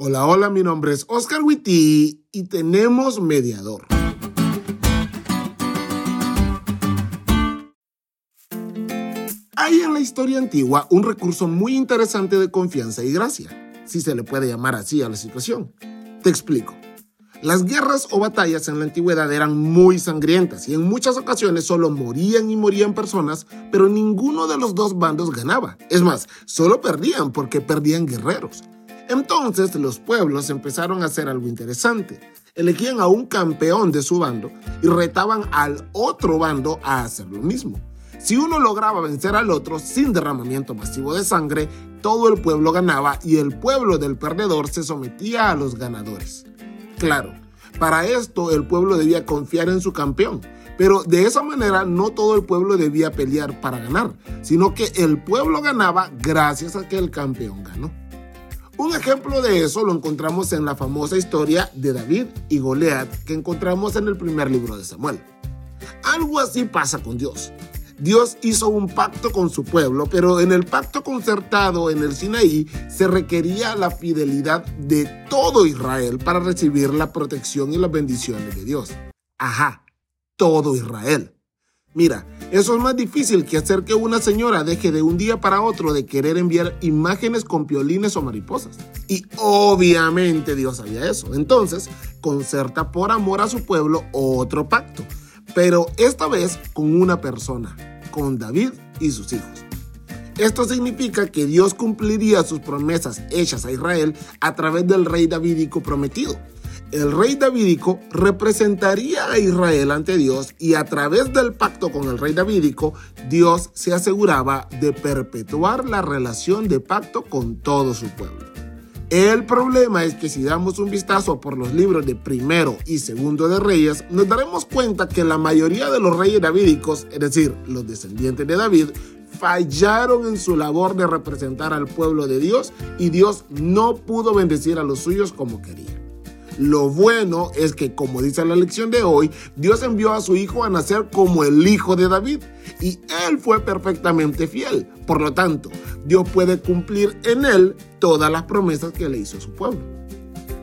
Hola, hola, mi nombre es Oscar Witty y tenemos mediador. Hay en la historia antigua un recurso muy interesante de confianza y gracia, si se le puede llamar así a la situación. Te explico. Las guerras o batallas en la antigüedad eran muy sangrientas y en muchas ocasiones solo morían y morían personas, pero ninguno de los dos bandos ganaba. Es más, solo perdían porque perdían guerreros. Entonces los pueblos empezaron a hacer algo interesante. Elegían a un campeón de su bando y retaban al otro bando a hacer lo mismo. Si uno lograba vencer al otro sin derramamiento masivo de sangre, todo el pueblo ganaba y el pueblo del perdedor se sometía a los ganadores. Claro, para esto el pueblo debía confiar en su campeón, pero de esa manera no todo el pueblo debía pelear para ganar, sino que el pueblo ganaba gracias a que el campeón ganó. Un ejemplo de eso lo encontramos en la famosa historia de David y Goliat que encontramos en el primer libro de Samuel. Algo así pasa con Dios. Dios hizo un pacto con su pueblo, pero en el pacto concertado en el Sinaí se requería la fidelidad de todo Israel para recibir la protección y las bendiciones de Dios. Ajá, todo Israel. Mira, eso es más difícil que hacer que una señora deje de un día para otro de querer enviar imágenes con piolines o mariposas. Y obviamente Dios sabía eso. Entonces, concerta por amor a su pueblo otro pacto. Pero esta vez con una persona, con David y sus hijos. Esto significa que Dios cumpliría sus promesas hechas a Israel a través del rey davídico prometido el rey davídico representaría a Israel ante Dios y a través del pacto con el rey davídico, Dios se aseguraba de perpetuar la relación de pacto con todo su pueblo. El problema es que si damos un vistazo por los libros de primero y segundo de reyes, nos daremos cuenta que la mayoría de los reyes davídicos, es decir, los descendientes de David, fallaron en su labor de representar al pueblo de Dios y Dios no pudo bendecir a los suyos como quería. Lo bueno es que, como dice la lección de hoy, Dios envió a su hijo a nacer como el hijo de David y él fue perfectamente fiel. Por lo tanto, Dios puede cumplir en él todas las promesas que le hizo a su pueblo.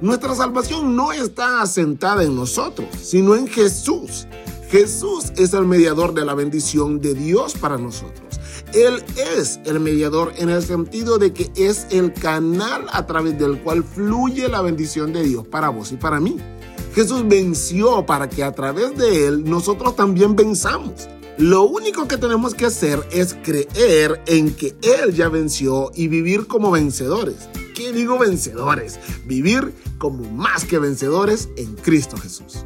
Nuestra salvación no está asentada en nosotros, sino en Jesús. Jesús es el mediador de la bendición de Dios para nosotros. Él es el mediador en el sentido de que es el canal a través del cual fluye la bendición de Dios para vos y para mí. Jesús venció para que a través de Él nosotros también venzamos. Lo único que tenemos que hacer es creer en que Él ya venció y vivir como vencedores. ¿Qué digo vencedores? Vivir como más que vencedores en Cristo Jesús.